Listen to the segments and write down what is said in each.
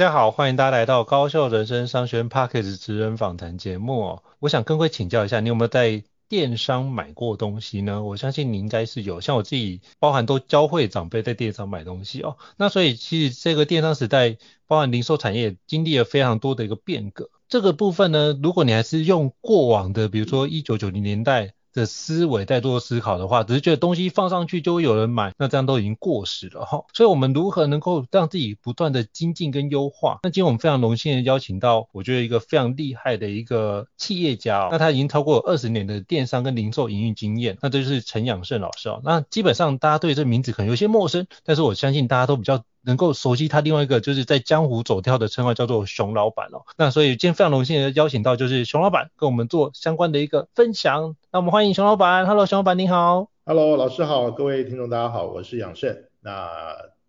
大家好，欢迎大家来到高效人生商学院 Podcast 职人访谈节目哦。我想跟各位请教一下，你有没有在电商买过东西呢？我相信你应该是有，像我自己，包含都教会长辈在电商买东西哦。那所以其实这个电商时代，包含零售产业经历了非常多的一个变革。这个部分呢，如果你还是用过往的，比如说一九九零年代。的思维在做思考的话，只是觉得东西放上去就会有人买，那这样都已经过时了哈。所以，我们如何能够让自己不断的精进跟优化？那今天我们非常荣幸的邀请到，我觉得一个非常厉害的一个企业家哦，那他已经超过二十年的电商跟零售营运经验，那这就是陈养胜老师哦。那基本上大家对这名字可能有些陌生，但是我相信大家都比较。能够熟悉他另外一个就是在江湖走跳的称号叫做熊老板哦，那所以今天非常荣幸的邀请到就是熊老板跟我们做相关的一个分享，那我们欢迎熊老板，Hello，熊老板你好，Hello，老师好，各位听众大家好，我是养胜，那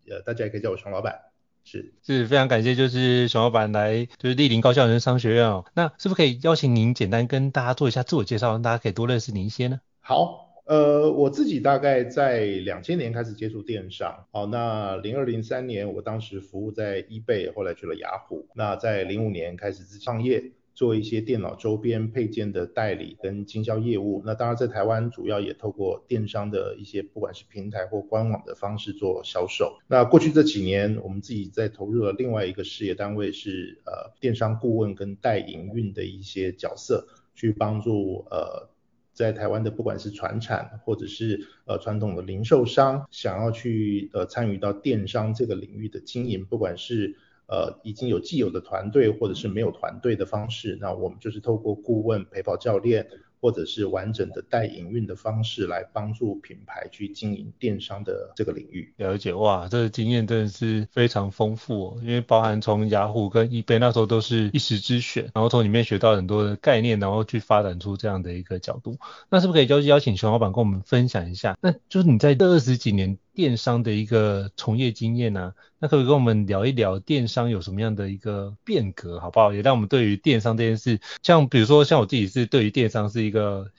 呃大家也可以叫我熊老板，是。是非常感谢就是熊老板来就是莅临高校人商学院哦，那是不是可以邀请您简单跟大家做一下自我介绍，让大家可以多认识您一些呢？好。呃，我自己大概在两千年开始接触电商，好，那零二零三年我当时服务在 eBay，后来去了雅虎，那在零五年开始自创业，做一些电脑周边配件的代理跟经销业务，那当然在台湾主要也透过电商的一些不管是平台或官网的方式做销售。那过去这几年，我们自己在投入了另外一个事业单位是呃电商顾问跟代营运的一些角色，去帮助呃。在台湾的不管是传产或者是呃传统的零售商，想要去呃参与到电商这个领域的经营，不管是呃已经有既有的团队或者是没有团队的方式，那我们就是透过顾问、陪跑教练。或者是完整的代营运的方式来帮助品牌去经营电商的这个领域。了解，哇，这个经验真的是非常丰富哦，因为包含从雅虎跟易贝那时候都是一时之选，然后从里面学到很多的概念，然后去发展出这样的一个角度。那是不是可以邀邀请熊老板跟我们分享一下？那就是你在这二十几年。电商的一个从业经验呢、啊，那可不可以跟我们聊一聊电商有什么样的一个变革，好不好？也让我们对于电商这件事，像比如说像我自己是对于电商是一个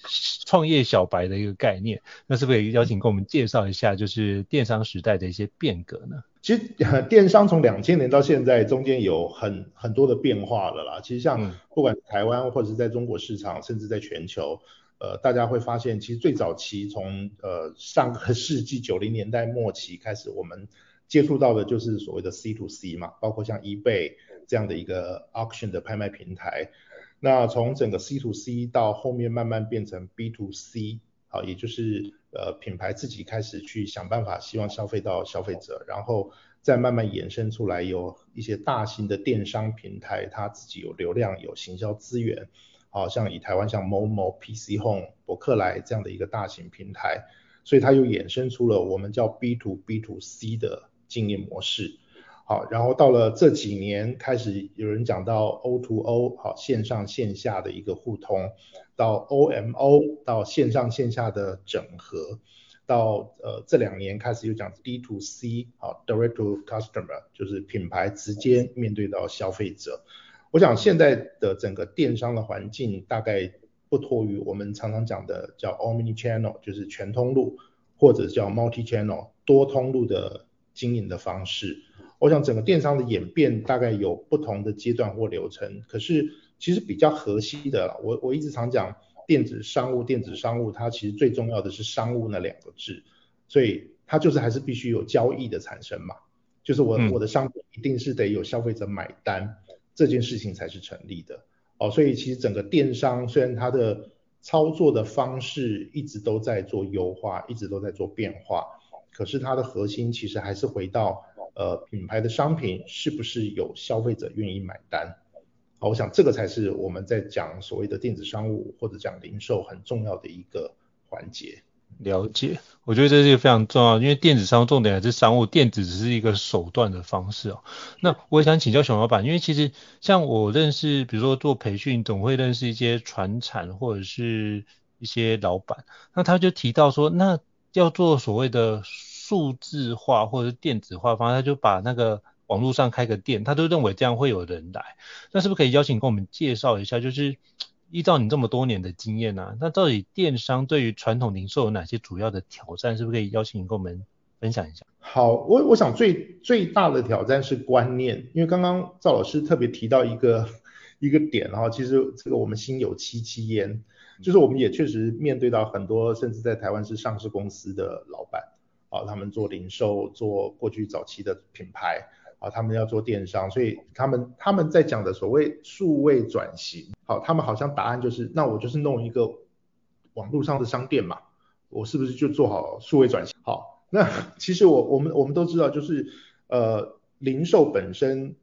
创业小白的一个概念，那是不是也邀请跟我们介绍一下，就是电商时代的一些变革呢？其实电商从两千年到现在，中间有很很多的变化了啦。其实像不管台湾或者是在中国市场，甚至在全球。呃，大家会发现，其实最早期从呃上个世纪九零年代末期开始，我们接触到的就是所谓的 C to C 嘛，包括像 eBay 这样的一个 auction 的拍卖平台。那从整个 C to C 到后面慢慢变成 B to C，好，也就是呃品牌自己开始去想办法，希望消费到消费者，然后再慢慢衍生出来有一些大型的电商平台，它自己有流量、有行销资源。好像以台湾像某某、PC Home、博客来这样的一个大型平台，所以它又衍生出了我们叫 B to B to C 的经营模式。好，然后到了这几年开始有人讲到 O to O，好，线上线下的一个互通，到 O M O，到线上线下的整合，到呃这两年开始又讲 D to C，好，Direct to Customer，就是品牌直接面对到消费者。我想现在的整个电商的环境大概不脱于我们常常讲的叫 Omni Channel，就是全通路，或者叫 Multi Channel，多通路的经营的方式。我想整个电商的演变大概有不同的阶段或流程，可是其实比较核心的，我我一直常讲电子商务，电子商务它其实最重要的是商务那两个字，所以它就是还是必须有交易的产生嘛，就是我我的商品一定是得有消费者买单，这件事情才是成立的。哦，所以其实整个电商虽然它的操作的方式一直都在做优化，一直都在做变化，可是它的核心其实还是回到。呃，品牌的商品是不是有消费者愿意买单？好，我想这个才是我们在讲所谓的电子商务或者讲零售很重要的一个环节。了解，我觉得这是一个非常重要，因为电子商务重点还是商务，电子只是一个手段的方式哦。那我也想请教熊老板，因为其实像我认识，比如说做培训，总会认识一些传产或者是一些老板，那他就提到说，那要做所谓的。数字化或者是电子化方，他就把那个网络上开个店，他都认为这样会有人来。那是不是可以邀请跟我们介绍一下？就是依照你这么多年的经验啊，那到底电商对于传统零售有哪些主要的挑战？是不是可以邀请你跟我们分享一下？好，我我想最最大的挑战是观念，因为刚刚赵老师特别提到一个一个点哈，其实这个我们心有戚戚焉，就是我们也确实面对到很多甚至在台湾是上市公司的老板。啊，他们做零售，做过去早期的品牌，啊，他们要做电商，所以他们他们在讲的所谓数位转型，好，他们好像答案就是，那我就是弄一个网络上的商店嘛，我是不是就做好数位转型？好，那 其实我我们我们都知道，就是呃，零售本身，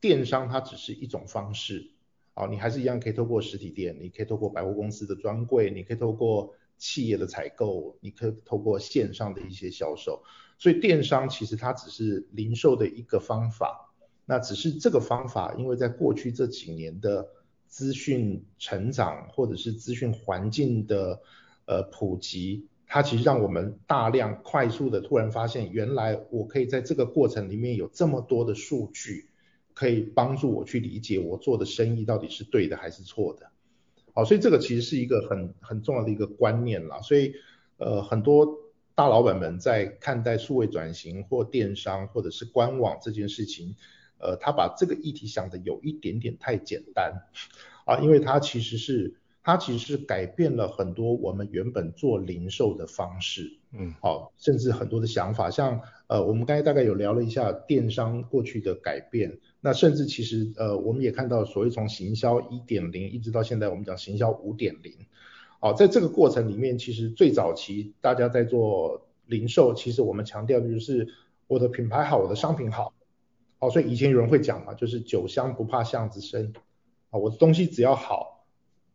电商它只是一种方式，啊，你还是一样可以透过实体店，你可以透过百货公司的专柜，你可以透过。企业的采购，你可以透过线上的一些销售，所以电商其实它只是零售的一个方法。那只是这个方法，因为在过去这几年的资讯成长或者是资讯环境的呃普及，它其实让我们大量快速的突然发现，原来我可以在这个过程里面有这么多的数据，可以帮助我去理解我做的生意到底是对的还是错的。好，所以这个其实是一个很很重要的一个观念啦。所以，呃，很多大老板们在看待数位转型或电商或者是官网这件事情，呃，他把这个议题想的有一点点太简单啊，因为他其实是他其实是改变了很多我们原本做零售的方式，嗯，好，甚至很多的想法，像呃，我们刚才大概有聊了一下电商过去的改变。那甚至其实呃，我们也看到，所谓从行销一点零一直到现在，我们讲行销五点零。好，在这个过程里面，其实最早期大家在做零售，其实我们强调的就是我的品牌好，我的商品好。哦，所以以前有人会讲嘛，就是酒香不怕巷子深。啊，我的东西只要好，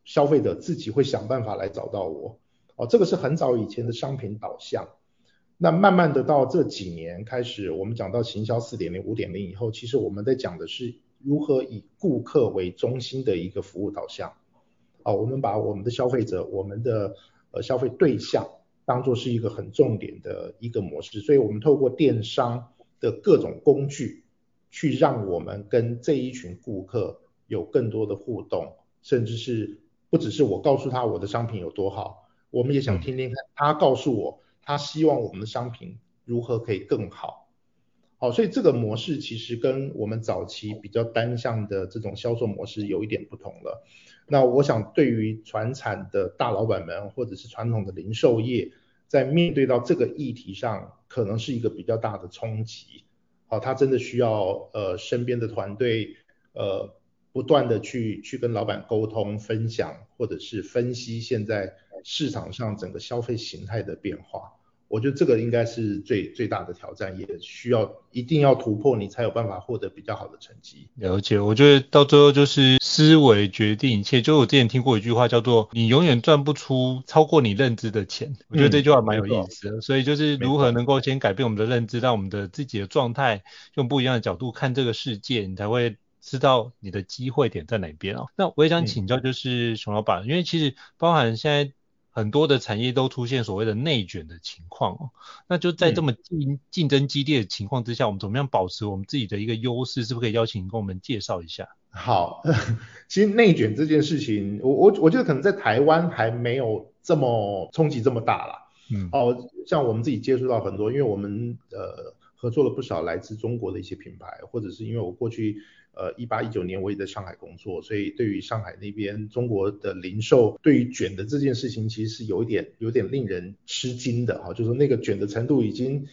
消费者自己会想办法来找到我。哦，这个是很早以前的商品导向。那慢慢的到这几年开始，我们讲到行销四点零、五点零以后，其实我们在讲的是如何以顾客为中心的一个服务导向。啊，我们把我们的消费者、我们的呃消费对象当做是一个很重点的一个模式，所以我们透过电商的各种工具，去让我们跟这一群顾客有更多的互动，甚至是不只是我告诉他我的商品有多好，我们也想听听看他告诉我。他希望我们的商品如何可以更好，好，所以这个模式其实跟我们早期比较单向的这种销售模式有一点不同了。那我想对于传产的大老板们或者是传统的零售业，在面对到这个议题上，可能是一个比较大的冲击。好，他真的需要呃身边的团队呃不断的去去跟老板沟通分享，或者是分析现在市场上整个消费形态的变化。我觉得这个应该是最最大的挑战，也需要一定要突破，你才有办法获得比较好的成绩。了解，我觉得到最后就是思维决定一切。就我之前听过一句话叫做“你永远赚不出超过你认知的钱”，嗯、我觉得这句话蛮有意思的。所以就是如何能够先改变我们的认知，让我们的自己的状态用不一样的角度看这个世界，你才会知道你的机会点在哪边哦。那我也想请教，就是熊老板，嗯、因为其实包含现在。很多的产业都出现所谓的内卷的情况哦，那就在这么竞竞争激烈的情况之下，嗯、我们怎么样保持我们自己的一个优势？是不是可以邀请你跟我们介绍一下？好，其实内卷这件事情，我我我觉得可能在台湾还没有这么冲击这么大啦。嗯，哦，像我们自己接触到很多，因为我们呃合作了不少来自中国的一些品牌，或者是因为我过去。呃，一八一九年我也在上海工作，所以对于上海那边中国的零售，对于卷的这件事情，其实是有一点有点令人吃惊的哈，就是那个卷的程度已经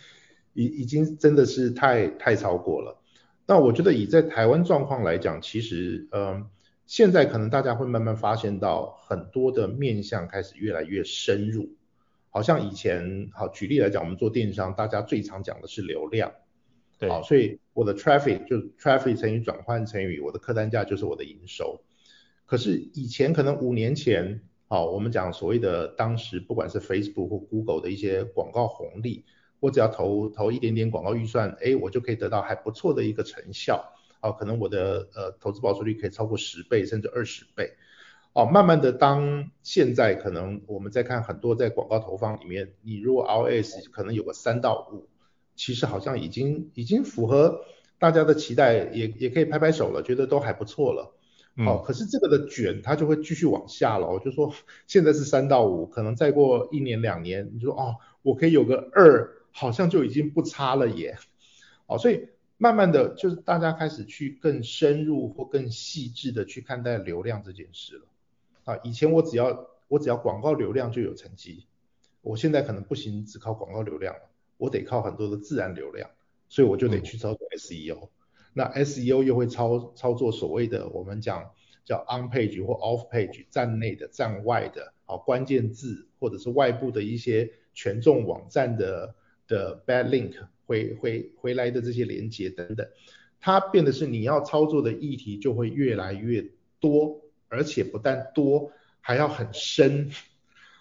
已已经真的是太太超过了。那我觉得以在台湾状况来讲，其实呃现在可能大家会慢慢发现到很多的面向开始越来越深入，好像以前好举例来讲，我们做电商，大家最常讲的是流量。好，所以我的 traffic 就 traffic 乘以转换乘以我的客单价就是我的营收。可是以前可能五年前，好，我们讲所谓的当时不管是 Facebook 或 Google 的一些广告红利，我只要投投一点点广告预算，哎，我就可以得到还不错的一个成效。哦，可能我的呃投资报酬率可以超过十倍甚至二十倍。哦，慢慢的当现在可能我们在看很多在广告投放里面，你如果 ROS 可能有个三到五。其实好像已经已经符合大家的期待，也也可以拍拍手了，觉得都还不错了。嗯、哦，可是这个的卷它就会继续往下了。我就说现在是三到五，可能再过一年两年，你就说哦，我可以有个二，好像就已经不差了耶。哦，所以慢慢的就是大家开始去更深入或更细致的去看待流量这件事了。啊，以前我只要我只要广告流量就有成绩，我现在可能不行，只靠广告流量了。我得靠很多的自然流量，所以我就得去操作 SEO。嗯、那 SEO 又会操操作所谓的我们讲叫 on page 或 off page 站内的站外的啊关键字，或者是外部的一些权重网站的的 bad link 回回回来的这些连接等等，它变的是你要操作的议题就会越来越多，而且不但多，还要很深。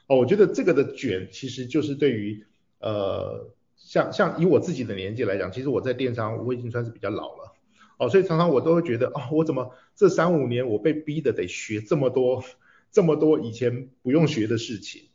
哦，我觉得这个的卷其实就是对于呃。像像以我自己的年纪来讲，其实我在电商我已经算是比较老了，哦，所以常常我都会觉得，哦，我怎么这三五年我被逼的得学这么多这么多以前不用学的事情，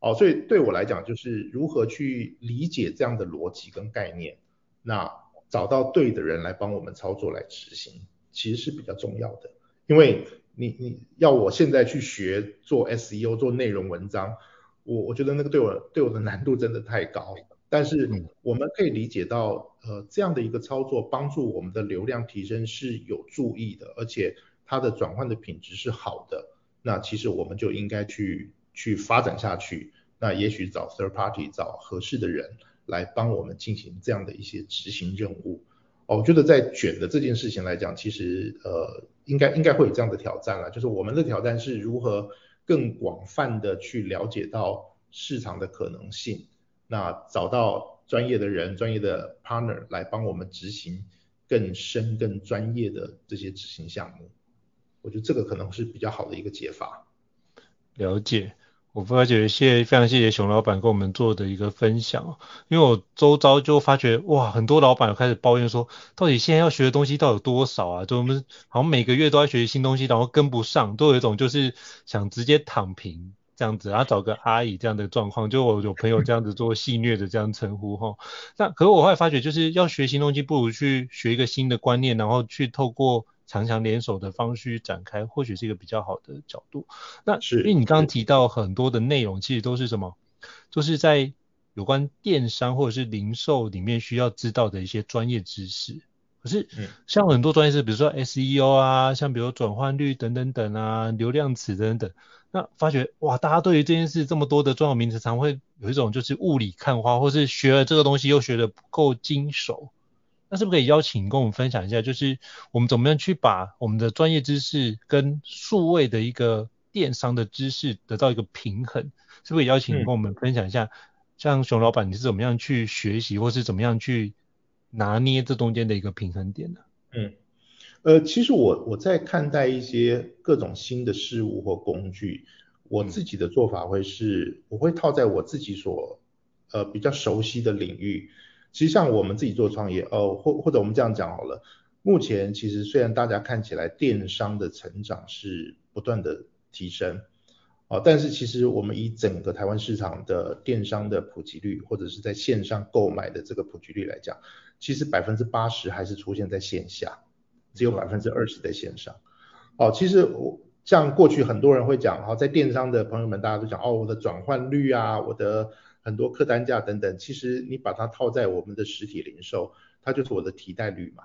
哦，所以对我来讲就是如何去理解这样的逻辑跟概念，那找到对的人来帮我们操作来执行，其实是比较重要的，因为你你要我现在去学做 SEO 做内容文章，我我觉得那个对我对我的难度真的太高了。但是我们可以理解到，呃，这样的一个操作帮助我们的流量提升是有注意的，而且它的转换的品质是好的。那其实我们就应该去去发展下去。那也许找 third party 找合适的人来帮我们进行这样的一些执行任务。哦，我觉得在卷的这件事情来讲，其实呃应该应该会有这样的挑战了，就是我们的挑战是如何更广泛的去了解到市场的可能性。那找到专业的人、专业的 partner 来帮我们执行更深、更专业的这些执行项目，我觉得这个可能是比较好的一个解法。了解，我发觉谢非常谢谢熊老板跟我们做的一个分享，因为我周遭就发觉哇，很多老板开始抱怨说，到底现在要学的东西到底有多少啊？就我们好像每个月都在学习新东西，然后跟不上，都有一种就是想直接躺平。这样子，然后找个阿姨这样的状况，就我有朋友这样子做戏谑的这样称呼哈。那可是我后来发觉，就是要学新东西，不如去学一个新的观念，然后去透过强强联手的方式展开，或许是一个比较好的角度。那是因为你刚刚提到很多的内容，其实都是什么？就是在有关电商或者是零售里面需要知道的一些专业知识。可是，像很多专业是，比如说 SEO 啊，像比如转换率等等等啊，流量词等等。那发觉哇，大家对于这件事这么多的专有名词，常会有一种就是雾里看花，或是学了这个东西又学得不够精熟。那是不是可以邀请跟我们分享一下，就是我们怎么样去把我们的专业知识跟数位的一个电商的知识得到一个平衡？是不是可以邀请跟我们分享一下，嗯、像熊老板你是怎么样去学习，或是怎么样去拿捏这中间的一个平衡点呢？嗯。呃，其实我我在看待一些各种新的事物或工具，我自己的做法会是，我会套在我自己所呃比较熟悉的领域。其实像我们自己做创业，哦，或或者我们这样讲好了，目前其实虽然大家看起来电商的成长是不断的提升，哦，但是其实我们以整个台湾市场的电商的普及率，或者是在线上购买的这个普及率来讲，其实百分之八十还是出现在线下，只有百分之二十在线上。哦，其实我像过去很多人会讲，哦，在电商的朋友们大家都讲，哦，我的转换率啊，我的很多客单价等等，其实你把它套在我们的实体零售，它就是我的替代率嘛。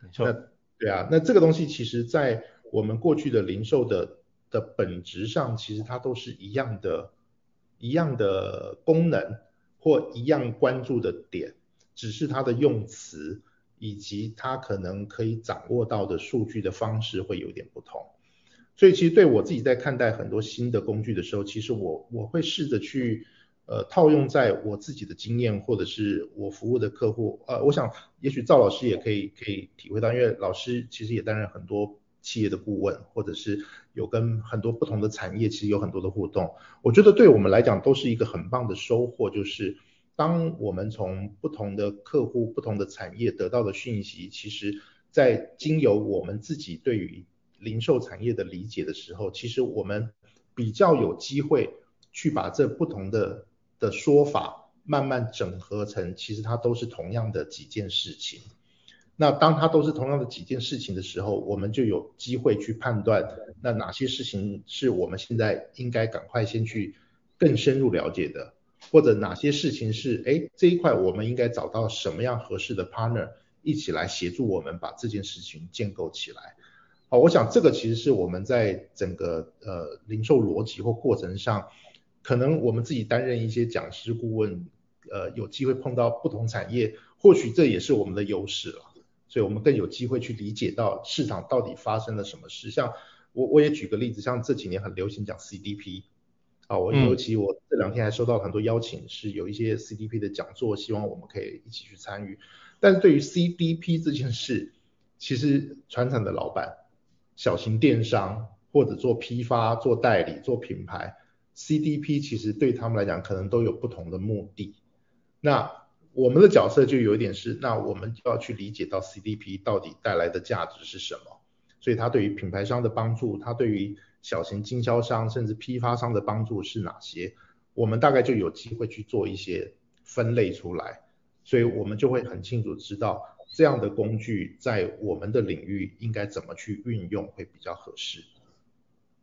没错。那对啊，那这个东西其实在我们过去的零售的的本质上，其实它都是一样的，一样的功能或一样关注的点，只是它的用词以及他可能可以掌握到的数据的方式会有点不同。所以其实对我自己在看待很多新的工具的时候，其实我我会试着去。呃，套用在我自己的经验，或者是我服务的客户，呃，我想也许赵老师也可以可以体会到，因为老师其实也担任很多企业的顾问，或者是有跟很多不同的产业其实有很多的互动。我觉得对我们来讲都是一个很棒的收获，就是当我们从不同的客户、不同的产业得到的讯息，其实在经由我们自己对于零售产业的理解的时候，其实我们比较有机会去把这不同的。的说法慢慢整合成，其实它都是同样的几件事情。那当它都是同样的几件事情的时候，我们就有机会去判断，那哪些事情是我们现在应该赶快先去更深入了解的，或者哪些事情是，哎，这一块我们应该找到什么样合适的 partner 一起来协助我们把这件事情建构起来。好，我想这个其实是我们在整个呃零售逻辑或过程上。可能我们自己担任一些讲师顾问，呃，有机会碰到不同产业，或许这也是我们的优势了。所以我们更有机会去理解到市场到底发生了什么事。像我我也举个例子，像这几年很流行讲 CDP，啊，我尤其我这两天还收到很多邀请，是有一些 CDP 的讲座，希望我们可以一起去参与。但是对于 CDP 这件事，其实传统的老板、小型电商或者做批发、做代理、做品牌。CDP 其实对他们来讲可能都有不同的目的，那我们的角色就有一点是，那我们就要去理解到 CDP 到底带来的价值是什么，所以它对于品牌商的帮助，它对于小型经销商甚至批发商的帮助是哪些，我们大概就有机会去做一些分类出来，所以我们就会很清楚知道这样的工具在我们的领域应该怎么去运用会比较合适。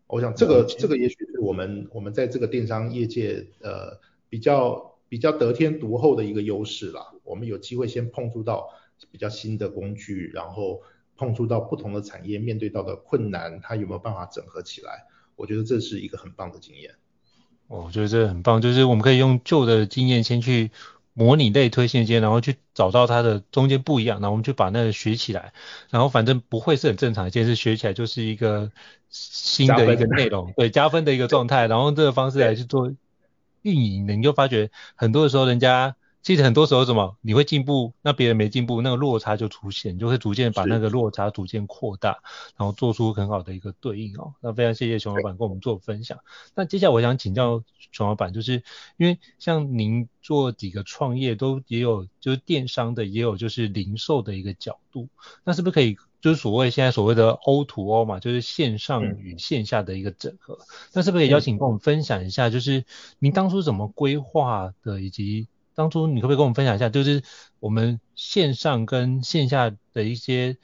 我想这个这个也许是我们我们在这个电商业界呃比较比较得天独厚的一个优势啦。我们有机会先碰触到比较新的工具，然后碰触到不同的产业面对到的困难，它有没有办法整合起来？我觉得这是一个很棒的经验。哦，我觉得这很棒，就是我们可以用旧的经验先去。模拟类推线间，然后去找到它的中间不一样，然后我们就把那个学起来，然后反正不会是很正常一件事，学起来就是一个新的一个内容，对，加分的一个状态，然后这个方式来去做运营的，你就发觉很多的时候人家。其实很多时候什么，你会进步，那别人没进步，那个落差就出现，就会逐渐把那个落差逐渐扩大，然后做出很好的一个对应哦。那非常谢谢熊老板跟我们做分享。那接下来我想请教熊老板，就是因为像您做几个创业都也有，就是电商的，也有就是零售的一个角度，那是不是可以就是所谓现在所谓的 O to O 嘛，就是线上与线下的一个整合？那是不是可以邀请跟我们分享一下，就是您当初怎么规划的，以及当初你可不可以跟我们分享一下，就是我们线上跟线下的一些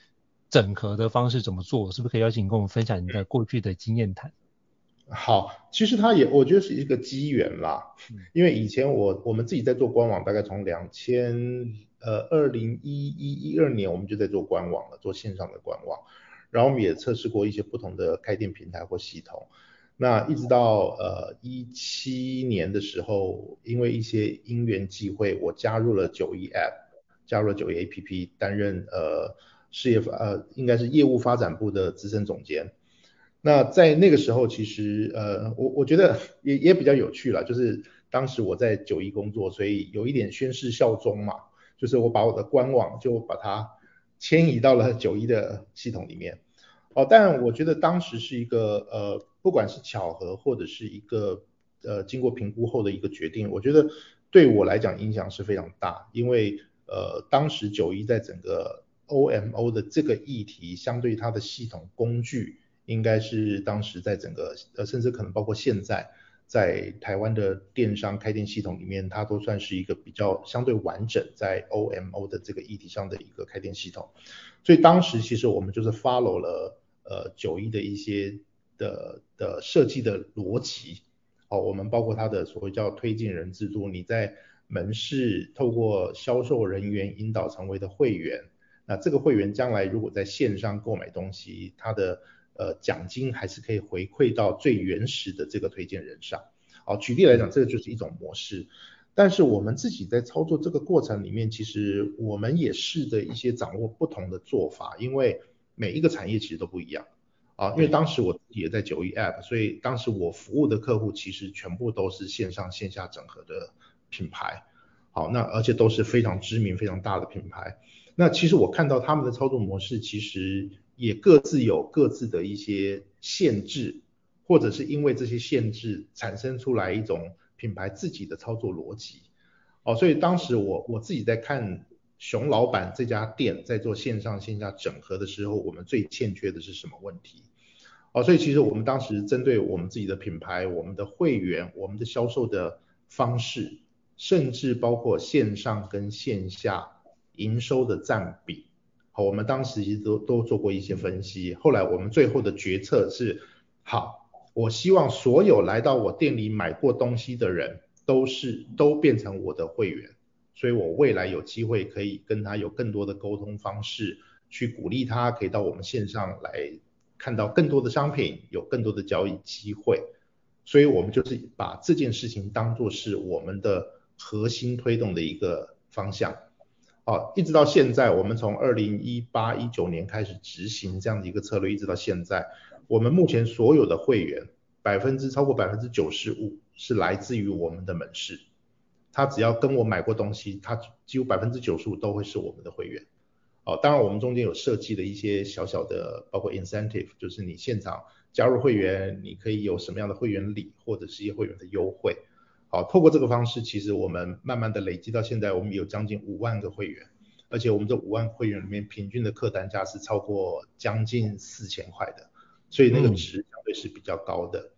整合的方式怎么做？是不是可以邀请你跟我们分享你的过去的经验谈？好，其实它也我觉得是一个机缘啦，因为以前我我们自己在做官网，大概从两千呃二零一一一二年我们就在做官网了，做线上的官网，然后我们也测试过一些不同的开店平台或系统。那一直到呃一七年的时候，因为一些因缘际会，我加入了九一 App，加入了九一 APP，担任呃事业呃应该是业务发展部的资深总监。那在那个时候，其实呃我我觉得也也比较有趣了，就是当时我在九一工作，所以有一点宣誓效忠嘛，就是我把我的官网就把它迁移到了九一的系统里面。哦，但我觉得当时是一个呃，不管是巧合或者是一个呃经过评估后的一个决定，我觉得对我来讲影响是非常大，因为呃当时九一在整个 OMO 的这个议题，相对它的系统工具，应该是当时在整个呃甚至可能包括现在在台湾的电商开店系统里面，它都算是一个比较相对完整在 OMO 的这个议题上的一个开店系统。所以当时其实我们就是 follow 了呃九一的一些的的设计的逻辑，哦，我们包括它的所谓叫推荐人制度，你在门市透过销售人员引导成为的会员，那这个会员将来如果在线上购买东西，它的呃奖金还是可以回馈到最原始的这个推荐人上。好，举例来讲，这个就是一种模式。但是我们自己在操作这个过程里面，其实我们也试着一些掌握不同的做法，因为每一个产业其实都不一样啊。因为当时我也在九一 App，所以当时我服务的客户其实全部都是线上线下整合的品牌。好，那而且都是非常知名、非常大的品牌。那其实我看到他们的操作模式，其实也各自有各自的一些限制，或者是因为这些限制产生出来一种。品牌自己的操作逻辑，哦，所以当时我我自己在看熊老板这家店在做线上线下整合的时候，我们最欠缺的是什么问题？哦，所以其实我们当时针对我们自己的品牌、我们的会员、我们的销售的方式，甚至包括线上跟线下营收的占比，好，我们当时其实都都做过一些分析，后来我们最后的决策是好。我希望所有来到我店里买过东西的人，都是都变成我的会员，所以我未来有机会可以跟他有更多的沟通方式，去鼓励他可以到我们线上来看到更多的商品，有更多的交易机会。所以我们就是把这件事情当作是我们的核心推动的一个方向。好，一直到现在，我们从二零一八一九年开始执行这样的一个策略，一直到现在。我们目前所有的会员，百分之超过百分之九十五是来自于我们的门市。他只要跟我买过东西，他几乎百分之九十五都会是我们的会员。哦，当然我们中间有设计的一些小小的，包括 incentive，就是你现场加入会员，你可以有什么样的会员礼，或者是一些会员的优惠。好，透过这个方式，其实我们慢慢的累积到现在，我们有将近五万个会员，而且我们这五万会员里面，平均的客单价是超过将近四千块的。所以那个值相对是比较高的，嗯、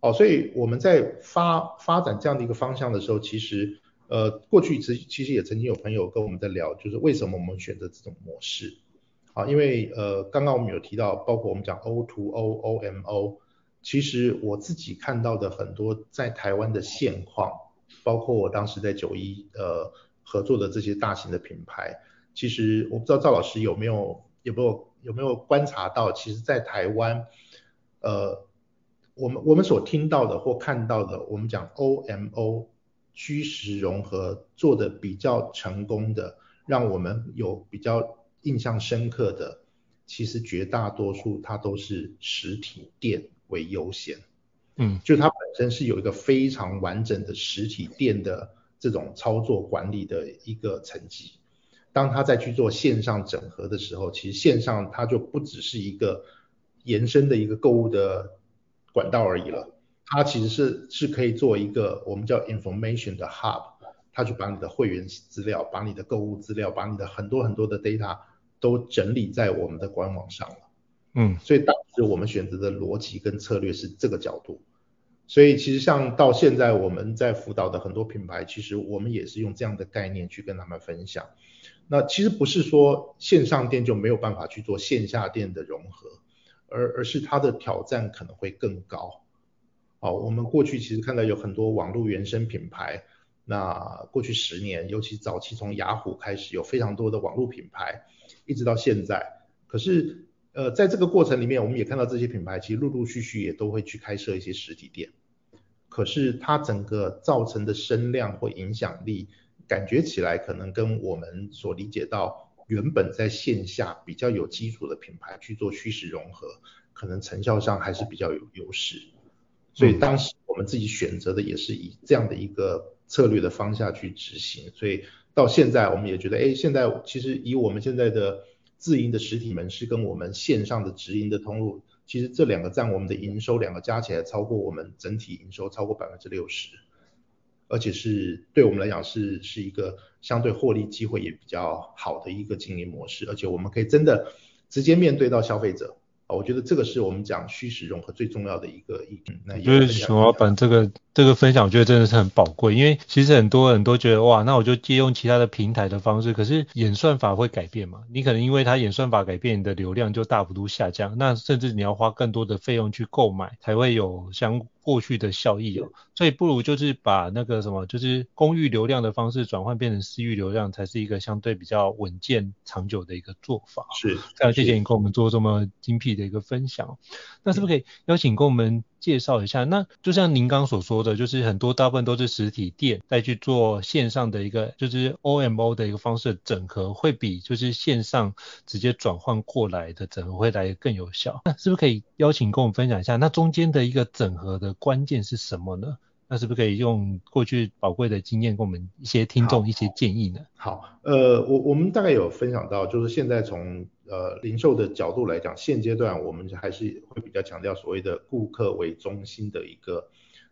哦，所以我们在发发展这样的一个方向的时候，其实呃过去其实其实也曾经有朋友跟我们在聊，就是为什么我们选择这种模式，啊，因为呃刚刚我们有提到，包括我们讲 O to O O M O，其实我自己看到的很多在台湾的现况，包括我当时在九一呃合作的这些大型的品牌，其实我不知道赵老师有没有有没有。有没有观察到，其实，在台湾，呃，我们我们所听到的或看到的，我们讲 OMO 虚实融合做的比较成功的，让我们有比较印象深刻的，其实绝大多数它都是实体店为优先，嗯，就它本身是有一个非常完整的实体店的这种操作管理的一个层级。当它再去做线上整合的时候，其实线上它就不只是一个延伸的一个购物的管道而已了，它其实是是可以做一个我们叫 information 的 hub，它就把你的会员资料、把你的购物资料、把你的很多很多的 data 都整理在我们的官网上了。嗯，所以当时我们选择的逻辑跟策略是这个角度，所以其实像到现在我们在辅导的很多品牌，其实我们也是用这样的概念去跟他们分享。那其实不是说线上店就没有办法去做线下店的融合，而而是它的挑战可能会更高。好，我们过去其实看到有很多网络原生品牌，那过去十年，尤其早期从雅虎开始，有非常多的网络品牌，一直到现在。可是，呃，在这个过程里面，我们也看到这些品牌其实陆陆续续也都会去开设一些实体店，可是它整个造成的声量或影响力。感觉起来可能跟我们所理解到原本在线下比较有基础的品牌去做虚实融合，可能成效上还是比较有优势。所以当时我们自己选择的也是以这样的一个策略的方向去执行。所以到现在我们也觉得，哎，现在其实以我们现在的自营的实体门市跟我们线上的直营的通路，其实这两个占我们的营收两个加起来超过我们整体营收超过百分之六十，而且是对我们来讲是是一个相对获利机会也比较好的一个经营模式，而且我们可以真的直接面对到消费者。我觉得这个是我们讲虚实融合最重要的一个一点。那就是熊老板这个这个分享，我觉得真的是很宝贵，因为其实很多人都觉得哇，那我就借用其他的平台的方式，可是演算法会改变嘛？你可能因为它演算法改变，你的流量就大幅度下降，那甚至你要花更多的费用去购买，才会有相过去的效益哦。所以不如就是把那个什么，就是公域流量的方式转换变成私域流量，才是一个相对比较稳健长久的一个做法。是，非常谢谢你跟我们做这么精辟的一个分享。那是不是可以邀请跟我们介绍一下？那就像您刚所说的，就是很多大部分都是实体店再去做线上的一个，就是 OMO 的一个方式整合，会比就是线上直接转换过来的整合会来更有效。那是不是可以邀请跟我们分享一下？那中间的一个整合的关键是什么呢？那是不是可以用过去宝贵的经验，给我们一些听众一些建议呢？好，好呃，我我们大概有分享到，就是现在从呃零售的角度来讲，现阶段我们还是会比较强调所谓的顾客为中心的一个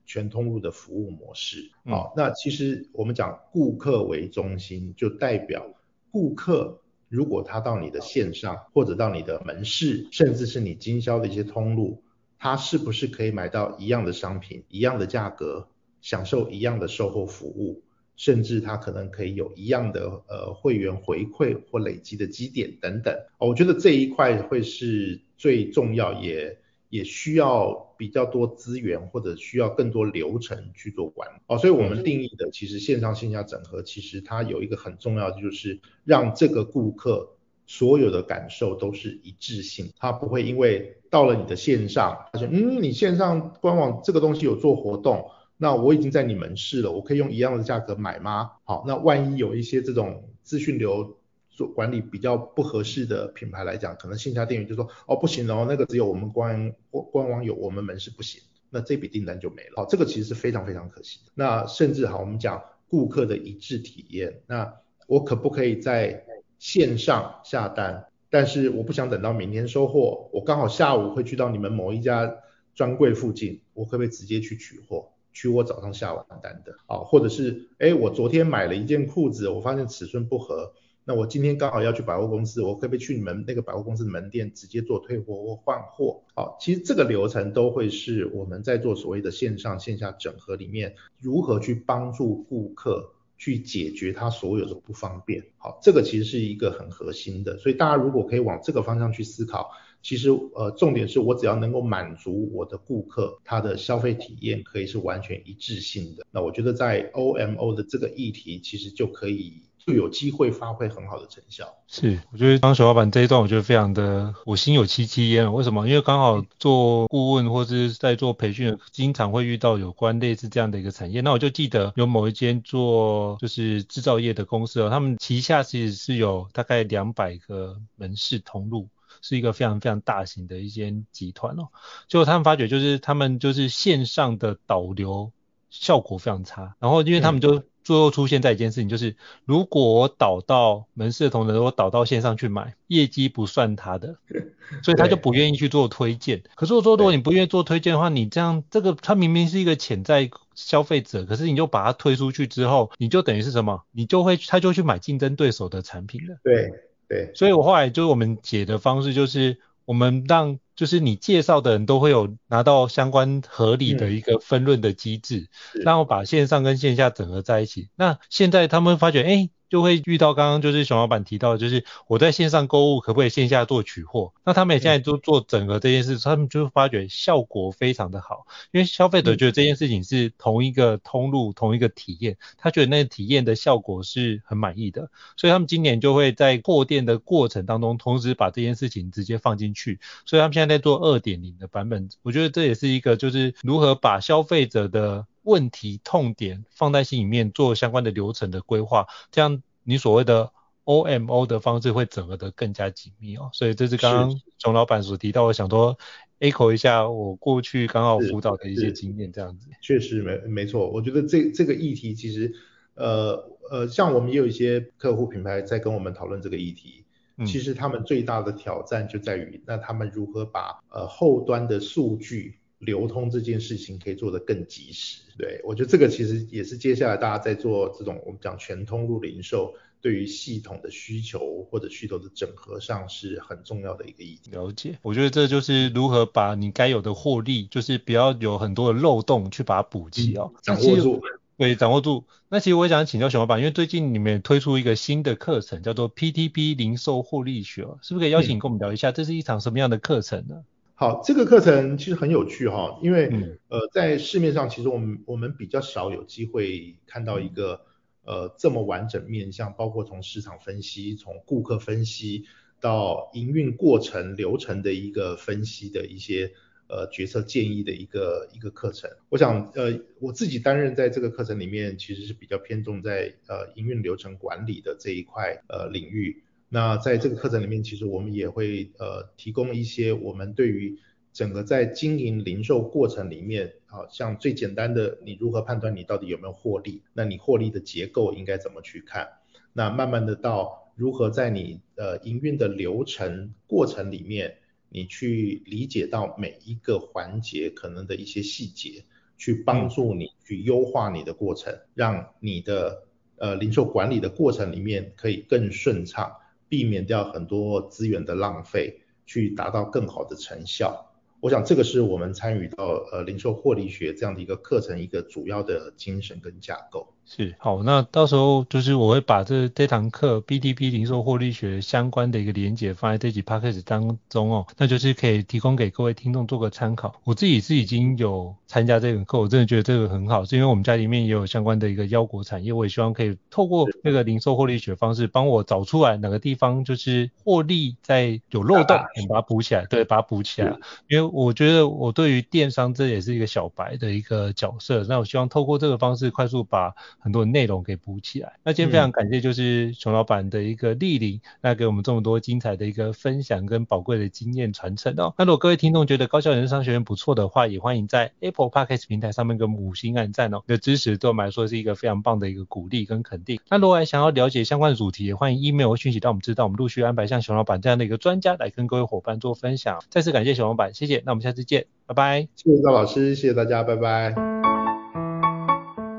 全通路的服务模式。好，嗯，那其实我们讲顾客为中心，就代表顾客如果他到你的线上，或者到你的门市，甚至是你经销的一些通路。他是不是可以买到一样的商品，一样的价格，享受一样的售后服务，甚至他可能可以有一样的呃会员回馈或累积的积点等等。我觉得这一块会是最重要，也也需要比较多资源或者需要更多流程去做管理。哦，所以我们定义的其实线上线下整合，其实它有一个很重要的就是让这个顾客。所有的感受都是一致性，他不会因为到了你的线上，他说，嗯，你线上官网这个东西有做活动，那我已经在你门市了，我可以用一样的价格买吗？好，那万一有一些这种资讯流做管理比较不合适的品牌来讲，可能线下店员就说，哦，不行哦，那个只有我们官官网有，我们门市不行，那这笔订单就没了。好，这个其实是非常非常可惜的。那甚至好，我们讲顾客的一致体验，那我可不可以在线上下单，但是我不想等到明天收货，我刚好下午会去到你们某一家专柜附近，我可不可以直接去取货，取我早上下完单的啊？或者是，哎，我昨天买了一件裤子，我发现尺寸不合，那我今天刚好要去百货公司，我可不可以去你们那个百货公司的门店直接做退货或换货？好，其实这个流程都会是我们在做所谓的线上线下整合里面，如何去帮助顾客。去解决他所有的不方便，好，这个其实是一个很核心的，所以大家如果可以往这个方向去思考，其实呃重点是我只要能够满足我的顾客他的消费体验可以是完全一致性的，那我觉得在 OMO 的这个议题其实就可以。就有机会发挥很好的成效。是，我觉得当小老板这一段，我觉得非常的，我心有戚戚焉。为什么？因为刚好做顾问或者是在做培训，经常会遇到有关类似这样的一个产业。那我就记得有某一间做就是制造业的公司哦，他们旗下其实是有大概两百个门市通路，是一个非常非常大型的一间集团哦。结果他们发觉就是他们就是线上的导流效果非常差，然后因为他们就、嗯最后出现在一件事情，就是如果我导到门市的同仁，我导到线上去买，业绩不算他的，所以他就不愿意去做推荐。可是我说，如果你不愿意做推荐的话，你这样这个他明明是一个潜在消费者，可是你就把他推出去之后，你就等于是什么？你就会他就去买竞争对手的产品了。对对。所以我后来就是我们解的方式就是。我们让就是你介绍的人都会有拿到相关合理的一个分润的机制，嗯、然后把线上跟线下整合在一起。那现在他们发觉，哎。就会遇到刚刚就是熊老板提到，就是我在线上购物可不可以线下做取货？那他们也现在都做整合这件事，他们就发觉效果非常的好，因为消费者觉得这件事情是同一个通路、同一个体验，他觉得那个体验的效果是很满意的，所以他们今年就会在扩店的过程当中，同时把这件事情直接放进去，所以他们现在在做二点零的版本，我觉得这也是一个就是如何把消费者的。问题痛点放在心里面，做相关的流程的规划，这样你所谓的 OMO 的方式会整合得更加紧密哦。所以这是刚刚熊老板所提到，我想说 echo 一下我过去刚好辅导的一些经验，这样子。确实没没错，我觉得这这个议题其实，呃呃，像我们也有一些客户品牌在跟我们讨论这个议题，其实他们最大的挑战就在于，那他们如何把呃后端的数据流通这件事情可以做得更及时。对，我觉得这个其实也是接下来大家在做这种我们讲全通路零售，对于系统的需求或者需求的整合上是很重要的一个议题。了解，我觉得这就是如何把你该有的获利，就是不要有很多的漏洞去把它补齐哦，掌握住。对，掌握住。那其实我也想请教熊老板，因为最近你们推出一个新的课程，叫做 PTP 零售获利学，是不是可以邀请你跟我们聊一下，这是一场什么样的课程呢？好，这个课程其实很有趣哈，因为、嗯、呃，在市面上其实我们我们比较少有机会看到一个呃这么完整面向，包括从市场分析、从顾客分析到营运过程流程的一个分析的一些。呃，决策建议的一个一个课程，我想，呃，我自己担任在这个课程里面，其实是比较偏重在呃营运流程管理的这一块呃领域。那在这个课程里面，其实我们也会呃提供一些我们对于整个在经营零售过程里面，啊，像最简单的，你如何判断你到底有没有获利？那你获利的结构应该怎么去看？那慢慢的到如何在你呃营运的流程过程里面。你去理解到每一个环节可能的一些细节，去帮助你去优化你的过程，让你的呃零售管理的过程里面可以更顺畅，避免掉很多资源的浪费，去达到更好的成效。我想这个是我们参与到呃零售获利学这样的一个课程一个主要的精神跟架构。是，好，那到时候就是我会把这这堂课 BTP 零售获利学相关的一个连结放在这集 Podcast 当中哦，那就是可以提供给各位听众做个参考。我自己是已经有参加这个课，我真的觉得这个很好，是因为我们家里面也有相关的一个腰果产业，我也希望可以透过那个零售获利学方式，帮我找出来哪个地方就是获利在有漏洞，你把它补起来，对，把它补起来。因为我觉得我对于电商这也是一个小白的一个角色，那我希望透过这个方式快速把很多内容给补起来。那今天非常感谢就是熊老板的一个莅临，那给我们这么多精彩的一个分享跟宝贵的经验传承哦。那如果各位听众觉得高校人生商学院不错的话，也欢迎在 Apple Podcast 平台上面给我们五星按赞哦。你的支持对我们来说是一个非常棒的一个鼓励跟肯定。那如果还想要了解相关的主题，也欢迎 email 或讯息到我们知道，我们陆续安排像熊老板这样的一个专家来跟各位伙伴做分享。再次感谢熊老板，谢谢。那我们下次见，拜拜。谢谢赵老师，谢谢大家，拜拜。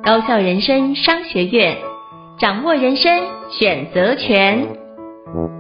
高校人生商学院，掌握人生选择权。